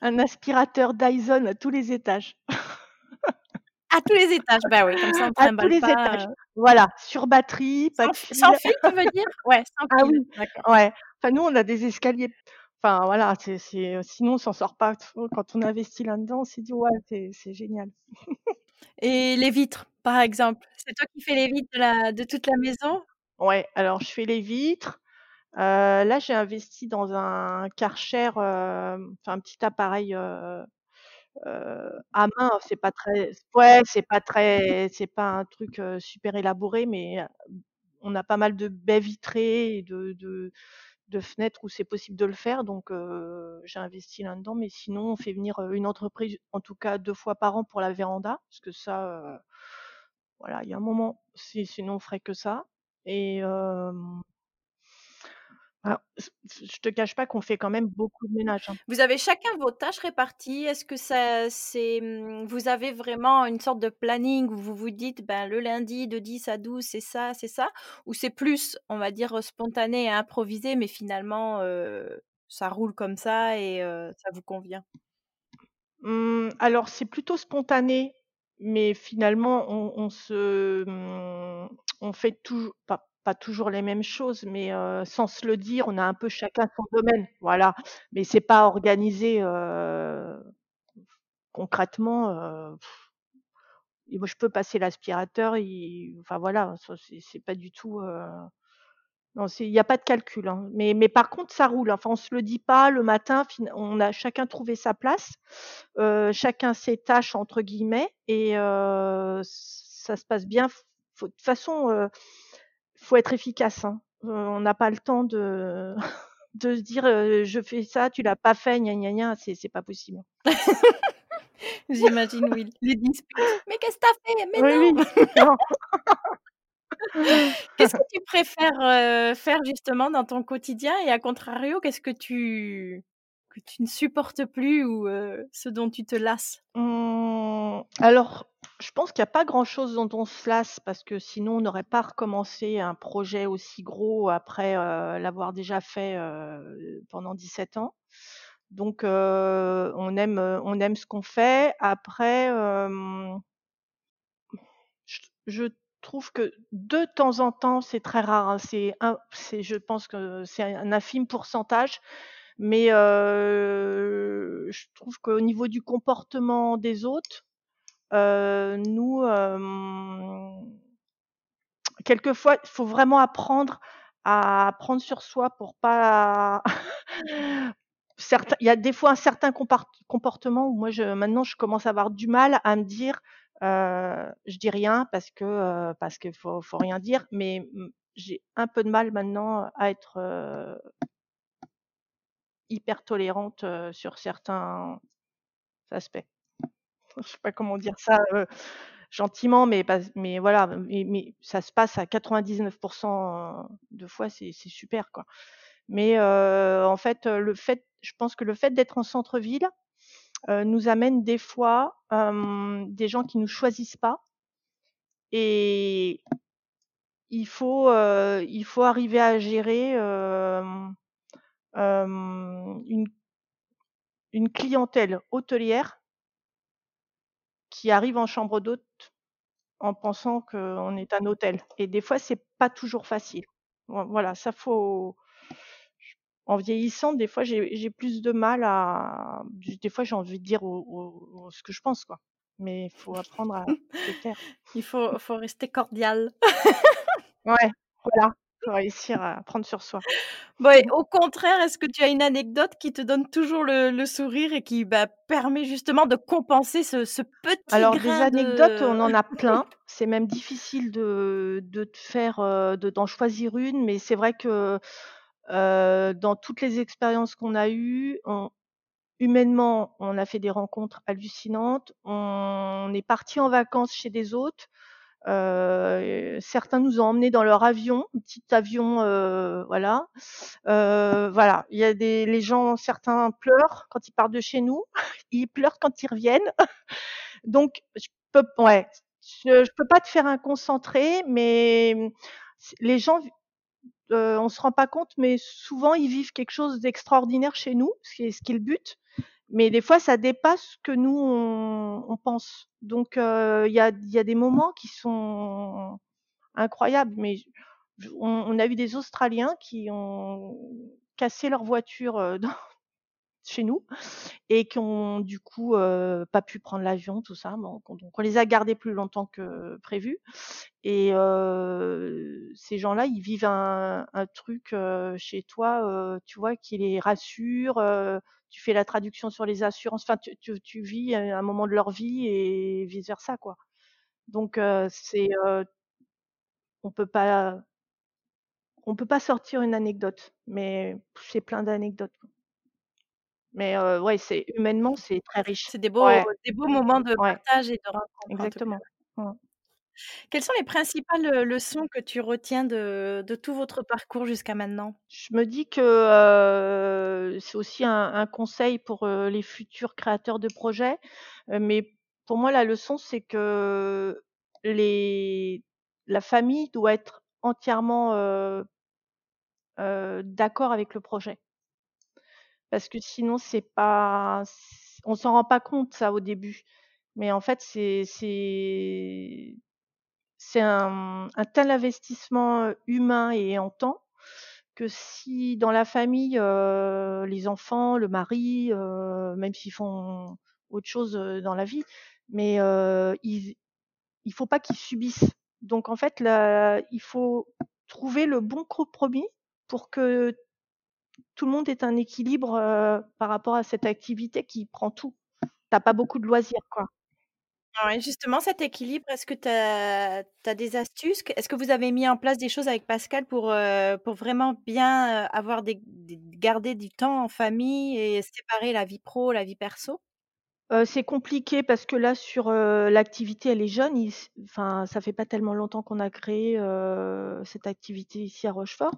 Un aspirateur Dyson à tous les étages. À tous les étages, bah oui, comme ça on À tous les pas, étages. heu Voilà, sur batterie, pas sans de fi sans fil. fil tu veux dire? Ouais, sans Ah fil, oui, ouais. Enfin nous on a des escaliers enfin voilà, c'est c'est, heu, sinon on s'en sort pas. Quand on investit là-dedans, on s'est dit: «Ouais, c'est c'est génial». Et les vitres, par exemple? C'est toi qui fais les vitres de la de toute la maison? Ouais, alors je fais les vitres. Heu, là j'ai investi dans un Karcher, enfin un petit appareil, Heu, à main, c'est pas très ouais, c'est pas très c'est pas un truc, heu, super élaboré, mais on a pas mal de baies vitrées et de de de fenêtres où c'est possible de le faire donc heu, j'ai investi là-dedans, mais sinon on fait venir, heu, une entreprise, en tout cas 2 fois par an pour la véranda, parce que ça, heu, voilà, il y a un moment, si sinon on ferait que ça. Et s je te cache pas qu'on fait quand même beaucoup de ménage, hein. Vous avez chacun vos tâches réparties? Est-ce que ça c'est, mmh, vous avez vraiment une sorte de planning où vous vous dites: «Ben, le lundi de 10 à 12, c'est ça, c'est ça»? Ou c'est plus, on va dire, spontané et improvisé, mais finalement, ça roule comme ça et ça vous convient? Mmh, alors c'est plutôt spontané, mais finalement on on se, mmh, on fait touj pas pas toujours les mêmes choses, mais sans se le dire, on a un peu chacun son domaine, voilà. Mais c'est pas organisé, concrètement, et moi je peux passer l'aspirateur, il enfin voilà, c'est pas du tout, non, il y a pas de calcul, hein, mais mais par contre ça roule, enfin on se le dit pas le matin, on a chacun trouvé sa place, chacun «ses tâches» entre guillemets et ça se passe bien. De toute façon, faut être efficace, hein. Heu, on n'a pas le temps de de se dire, heu: «Je fais ça, tu l'as pas fait, gna gna gna», c'est c'est pas possible. J'imagine, oui, les disputes: «Mais qu'est-ce que tu as fait? Mais Oui, oui, non!» Qu'est-ce que tu préfères, heu, faire justement dans ton quotidien et à contrario, qu'est-ce que tu que tu ne supportes plus ou ce dont tu te lasses? Mmh, alors, je pense qu'il y a pas grand-chose dont on se lasse parce que sinon on n'aurait pas recommencé un projet aussi gros après, heu, l'avoir déjà fait, heu, pendant 17 ans. Donc heu, on aime, heu, on aime ce qu'on fait. Après, je je trouve que de temps en temps, c'est très rare, hein, c'est je pense que c'est un infime pourcentage, mais je trouve qu'au niveau du comportement des autres, nous, hem, quelquefois, il faut vraiment apprendre à prendre sur soi pour pas il y a des fois un certain comportement où moi je maintenant je commence à avoir du mal à me dire, je dis rien parce que, parce qu'il faut faut rien dire, mais j'ai un peu de mal maintenant à être, hyper tolérante, sur certains aspects. Je sais pas comment dire ça, heu, gentiment, mais mais voilà, mais mais ça se passe à 99% de fois, c'est super, quoi. Mais heu, en fait, le fait je pense que le fait d'être en centre-ville, heu, nous amène des fois, des gens qui nous choisissent pas et il faut, il faut arriver à gérer, une une clientèle hôtelière qui arrive en chambre d'hôte en pensant qu'on est un hôtel et des fois, c'est pas toujours facile. Voi voilà, ça faut en vieillissant, des fois, j'ai plus de mal à des fois, j'ai envie de dire ce que je pense, quoi, mais il faut apprendre à se taire. Il faut faut rester cordial. Ouais, voilà, faut réussir à prendre sur soi. Bon et au contraire, est-ce que tu as une anecdote qui te donne toujours le le sourire et qui, bah, permet justement de compenser ce ce petit Alors des grain anecdotes, de on en a plein. C'est même difficile de de te faire, de d'en choisir une, mais c'est vrai que, heu, dans toutes les expériences qu'on a eues, on humainement, on a fait des rencontres hallucinantes. On est partis en vacances chez des hôtes, heu, certains nous ont emmenés dans leur avion, petit avion, heu, voilà. Heu, voilà, il y a des les gens certains pleurent quand ils partent de chez nous, ils pleurent quand ils reviennent. Donc je peux ouais, je peux pas te faire un concentré, mais les gens heu, on se rend pas compte, mais souvent ils vivent quelque chose d'extraordinaire chez nous, ce ce qui est le but, mais des fois ça dépasse ce que nous on on pense. Donc heu, il y a y a des moments qui sont incroyables, mais on on a eu des Australiens qui ont cassé leur voiture, heu, dans chez nous et qui ont du coup, pas pu prendre l'avion, tout ça. Donc on les a gardés plus longtemps que prévu et heu, ces gens-là, ils vivent un truc, chez toi, tu vois, qui les rassure, tu fais la traduction sur les assurances, enfin tu vis un moment de leur vie et vice versa, quoi. Donc c'est, on peut pas on peut pas sortir une anecdote, mais c'est plein d'anecdotes. Mais ouais, c'est humainement, c'est très riche. C'est des beaux Ouais, des beaux moments de ouais, partage et de rencontre exactement. Quelles sont les principales, leçons que tu retiens de de tout votre parcours jusqu'à maintenant? Je me dis que, c'est aussi un un conseil pour, les futurs créateurs de projets, mais pour moi la leçon c'est que les la famille doit être entièrement, d'accord avec le projet. Parce que sinon c'est pas on s'en rend pas compte ça au début, mais en fait c'est c'est un tel investissement, humain et en temps que si dans la famille, les enfants, le mari, même s'ils font autre chose, dans la vie, mais ils il faut pas qu'ils subissent. Donc en fait, il faut trouver le bon compromis pour que tout le monde ait un équilibre, par rapport à cette activité qui prend tout. Tu as pas beaucoup de loisirs, quoi. Ouais, justement cet équilibre, est-ce que tu as des astuces? Est-ce que vous avez mis en place des choses avec Pascal pour, vraiment bien, avoir des des garder du temps en famille et séparer la vie pro, la vie perso? C'est compliqué parce que là sur, l'activité elle est jeune, il s enfin ça fait pas tellement longtemps qu'on a créé, cette activité ici à Rochefort.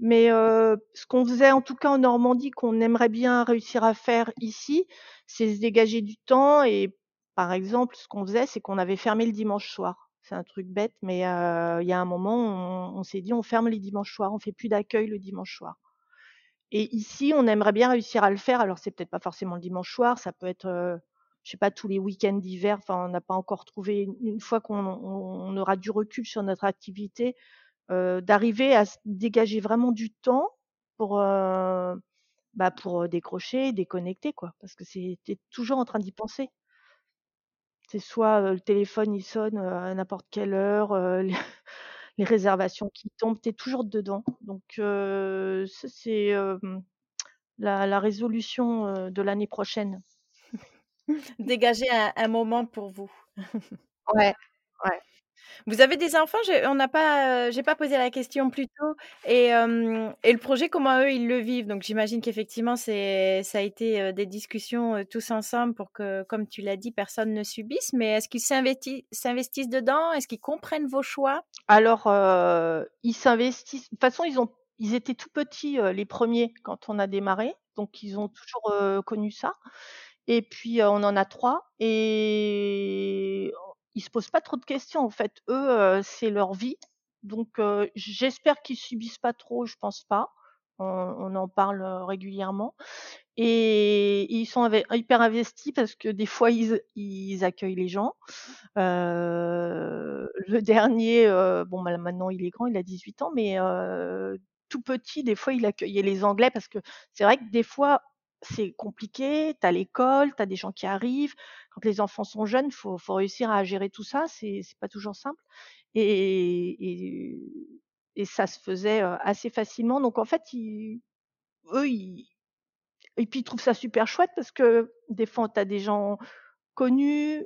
Mais, ce qu'on faisait en tout cas en Normandie, qu'on aimerait bien réussir à faire ici, c'est se dégager du temps et par exemple, ce qu'on faisait, c'est qu'on avait fermé le dimanche soir. C'est un truc bête, mais, il y a un moment, on on s'est dit: «On ferme les dimanches soirs, on fait plus d'accueil le dimanche soir». Et ici, on aimerait bien réussir à le faire. Alors c'est peut-être pas forcément le dimanche soir, ça peut être, heu, je sais pas, tous les week-ends d'hiver. Enfin, on n'a pas encore trouvé une fois qu'on on on aura du recul sur notre activité, d'arriver à dégager vraiment du temps pour, bah, pour, décrocher, déconnecter, quoi. Parce que c'est toujours en train d'y penser. C'est soit, le téléphone il sonne, à n'importe quelle heure, les réservations qui tombent, tu es toujours dedans. Donc c'est, la la résolution, de l'année prochaine. Dégager un un moment pour vous. Ouais, ouais. Vous avez des enfants? J'ai on n'a pas, heu, j'ai pas posé la question plus tôt et hem et le projet, comment eux, ils le vivent? Donc j'imagine qu'effectivement, c'est ça a été, heu, des discussions, heu, tous ensemble pour que, comme tu l'as dit, personne ne subisse. Mais est-ce qu'ils s'investi s'investissent dedans? Est-ce qu'ils comprennent vos choix? Alors, heu, ils s'investissent de toute façon, ils ont ils étaient tout petits, heu, les premiers quand on a démarré, donc ils ont toujours, heu, connu ça et puis, heu, on en a 3 et ils se posent pas trop de questions, en fait. Eux, heu, c'est leur vie, donc heu, j'espère qu'ils subissent pas trop, je pense pas. On on en parle, régulièrement et ils sont hyper investis parce que des fois ils ils accueillent les gens. Heu, le dernier, bon, bah, maintenant il est grand, il a 18 ans, mais tout petit, des fois, il accueillait les Anglais parce que c'est vrai que des fois, c'est compliqué. Tu as l'école, tu as des gens qui arrivent. Quand les enfants sont jeunes, faut faut réussir à gérer tout ça, c'est pas toujours simple et et et ça se faisait, assez facilement. Donc en fait, ils eux, ils et puis ils trouvent ça super chouette parce que des fois, tu as des gens connus,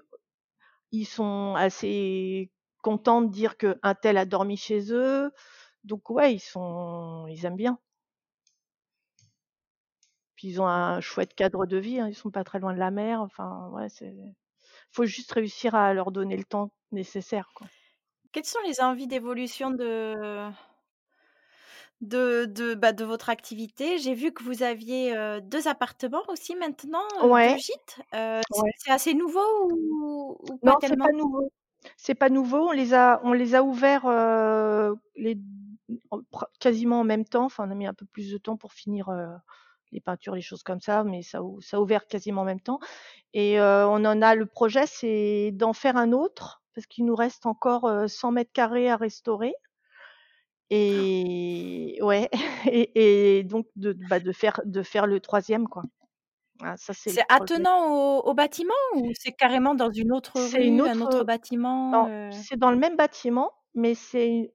ils sont assez contents de dire qu'un tel a dormi chez eux. Donc ouais, ils sont ils aiment bien. Puis ils ont un chouette cadre de vie, hein, ils sont pas très loin de la mer, enfin ouais, c'est faut juste réussir à leur donner le temps nécessaire, quoi. Quelles sont les envies d'évolution de de de, bah, de votre activité? J'ai vu que vous aviez, heu, 2 appartements aussi maintenant, Ouais, gîtes. Heu, c'est ouais. c'est assez nouveau ou ou Non, pas c'est tellement? pas nouveau. C'est pas nouveau, on les a on les a ouverts, les quasiment en même temps, enfin on a mis un peu plus de temps pour finir, les peintures, les choses comme ça, mais ça ça a ouvert quasiment en même temps et heu, on en a le projet, c'est d'en faire un autre parce qu'il nous reste encore, heu, 100 carrés à restaurer et ouais et et donc de bah, de faire de faire le troisième quoi. Ah c'est attenant au au bâtiment ou c'est carrément dans une autre C'est une rue, un autre, autre bâtiment, heu? c'est dans le même bâtiment, mais c'est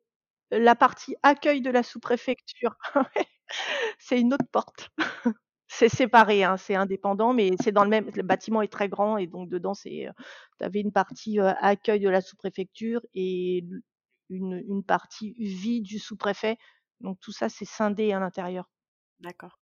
la partie accueil de la sous-préfecture. C'est une autre porte. C'est séparé, hein, c'est indépendant, mais c'est dans le même le bâtiment est très grand et donc dedans, c'est, heu, tu avais une partie, heu, accueil de la sous-préfecture et une partie vie du sous-préfet. Donc tout ça, c'est scindé à l'intérieur. D'accord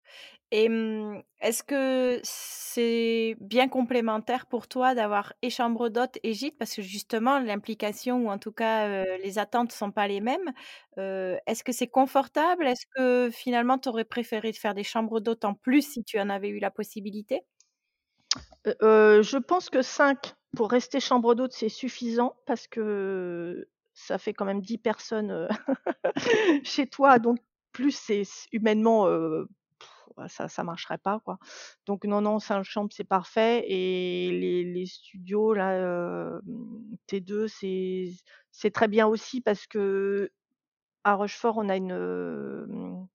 et mmh, est-ce que c'est bien complémentaire pour toi d'avoir et chambre d'hôtes et gîte? Parce que justement l'implication ou en tout cas, les attentes sont pas les mêmes. Est-ce que c'est confortable? Est-ce que finalement tu aurais préféré te faire des chambres d'hôtes en plus si tu en avais eu la possibilité? Je pense que 5 pour rester chambre d'hôte, c'est suffisant parce que ça fait quand même 10 personnes, chez toi, donc plus c'est humainement, bah, ça ça marcherait pas, quoi. Donc non, non, 5 chambres, c'est parfait et les studios là, hem, T2, c'est très bien aussi parce qu'à Rochefort, on a hem,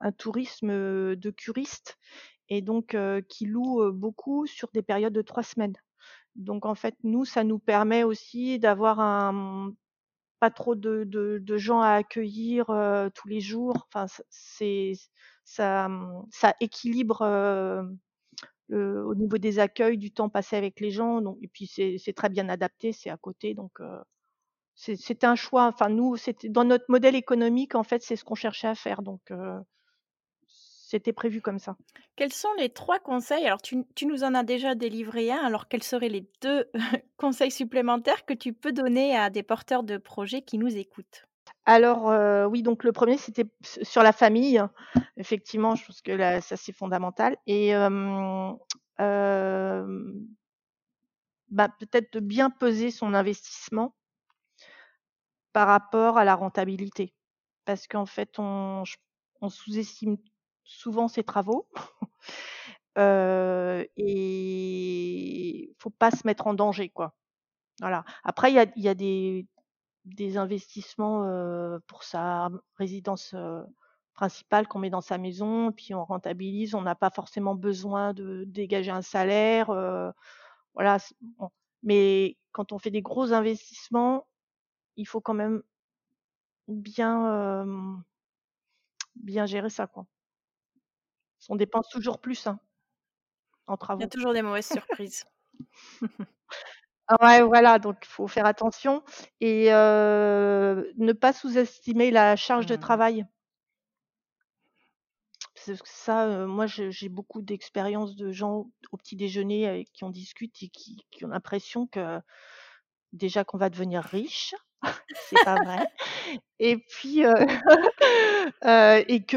un tourisme, heu, de curistes et donc qui heu, beaucoup sur des périodes de 3 semaines. Donc en fait, nous, ça nous permet aussi d'avoir pas trop de gens à accueillir, tous les jours. Enfin, c'est ça, mmh, ça équilibre, au niveau des accueils, du temps passé avec les gens, donc et puis c'est très bien adapté, c'est à côté, donc c'est un choix. Enfin nous, dans notre modèle économique, en fait, c'est ce qu'on cherchait à faire, donc c'était prévu comme ça. Quels sont les 3 conseils? Alors tu nous en as déjà délivré un, alors quels seraient les 2 conseils supplémentaires que tu peux donner à des porteurs de projets qui nous écoutent? Alors, heu, oui, donc le 1er c'était sur la famille. Effectivement, je pense que ça, c'est fondamental et bah, peut-être de bien peser son investissement par rapport à la rentabilité. Parce qu'en fait, on sous-estime souvent ses travaux, heu et faut pas se mettre en danger, quoi. Voilà. Après, il y a des des investissements, heu, pour sa résidence, heu, principale qu'on met dans sa maison, puis on rentabilise. On n'a pas forcément besoin de dégager un salaire, heu, voilà, bon. Mais quand on fait des gros investissements, il faut quand même bien, bien gérer ça, quoi. Qu'on dépense toujours plus, hein en Il y a travaux. toujours des mauvaises surprises. Ouais, voilà, donc il faut faire attention et heu, ne pas sous-estimer la charge de Mmh. travail. Parce que ça, heu, moi, je j'ai beaucoup d'expériences de gens au petit déjeuner avec qui on discute et qui qui ont l'impression que, déjà qu'on va devenir riche, c'est pas vrai et puis, heu heu et que,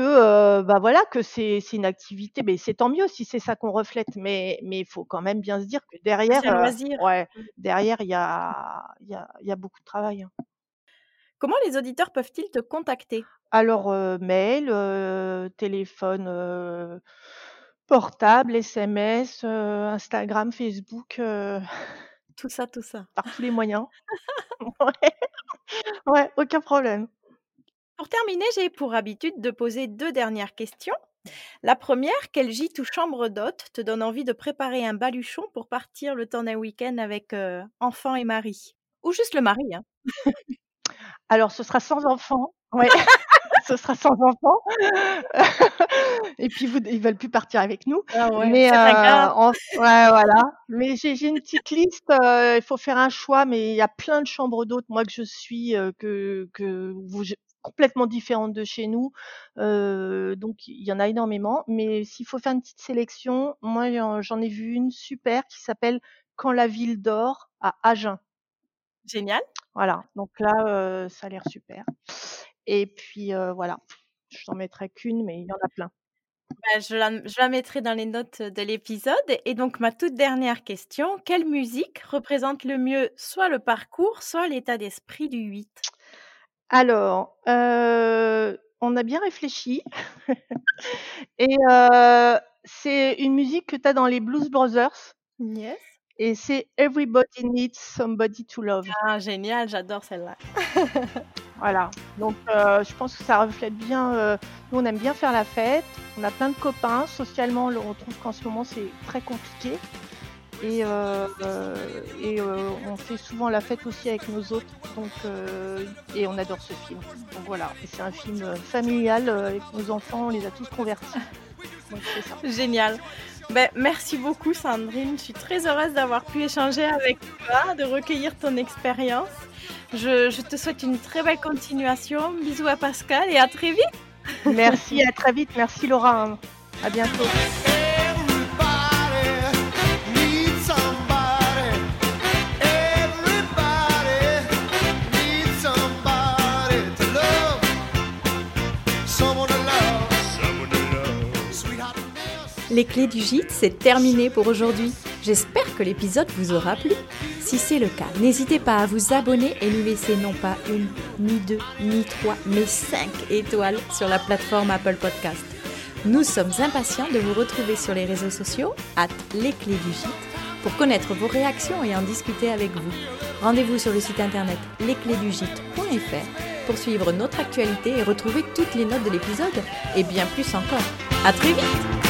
heu, bah, voilà, que c'est c'est une activité mais c'est tant mieux si c'est ça qu'on reflète, mais mais il faut quand même bien se dire que derrière, c'est un heu loisir. ouais, Mmh. derrière, il y a il y a il y a beaucoup de travail, hein. Comment les auditeurs peuvent-ils te contacter? Alors, heu, mail, heu, téléphone, heu, portable, SMS, heu, Instagram, Facebook, heu Tout ça, tout ça. par tous les moyens. Ouais, ouais, aucun problème. Pour terminer, j'ai pour habitude de poser 2 dernières questions. La 1re, quel gîte ou chambre d'hôte te donne envie de préparer un baluchon pour partir le temps d'un week-end avec, heu, enfants et mari? Ou juste le mari, hein? Alors ce sera sans enfants, ouais, ce sera sans enfants et puis ils voud ils veulent plus partir avec nous, Ah ouais, mais en ouais, voilà, mais j'ai une petite liste, heu, il faut faire un choix, mais il y a plein de chambres d'hôtes, moi, que je suis, heu, que complètement différentes de chez nous, donc il y en a énormément, mais s'il faut faire une petite sélection, moi, j'en ai vu une super qui s'appelle «Quand la ville dort» à Agen. Génial. Voilà, donc là, ça a l'air super et puis, voilà, je t'en mettrai qu'1, mais il y en a plein. Bah, je la m je la mettrai dans les notes de l'épisode et donc ma toute dernière question, quelle musique représente le mieux soit le parcours, soit l'état d'esprit du 8? Alors, on a bien réfléchi et c'est une musique que tu as dans les Blues Brothers Yes. Et c'est Everybody Needs Somebody to Love. Ah, génial, j'adore celle-là. Voilà, donc euh, je pense que ça reflète bien. euh, nous, on aime bien faire la fête. On a plein de copains. Socialement, le- on trouve qu'en ce moment, c'est très compliqué. Et, euh, et on fait souvent la fête aussi avec nos autres. Donc, et on adore ce film. Donc voilà, c'est un film familial avec nos enfants. On les a tous convertis. Donc c'est ça. Génial. Ben, merci beaucoup Sandrine, je suis très heureuse d'avoir pu échanger avec toi, de recueillir ton expérience. Je, te souhaite une très belle continuation. Bisous à Pascal et à très vite. Merci, à très vite. Merci Laura. À bientôt. Les clés du gîte, c'est terminé pour aujourd'hui. J'espère que l'épisode vous aura plu. Si c'est le cas, n'hésitez pas à vous abonner et nous laisser non pas une, ni deux, ni trois, mais cinq étoiles sur la plateforme Apple Podcast. Nous sommes impatients de vous retrouver sur les réseaux sociaux, at les clés du gîte, pour connaître vos réactions et en discuter avec vous. Rendez-vous sur le site internet lesclésdugîte.fr pour suivre notre actualité et retrouver toutes les notes de l'épisode et bien plus encore. À très vite!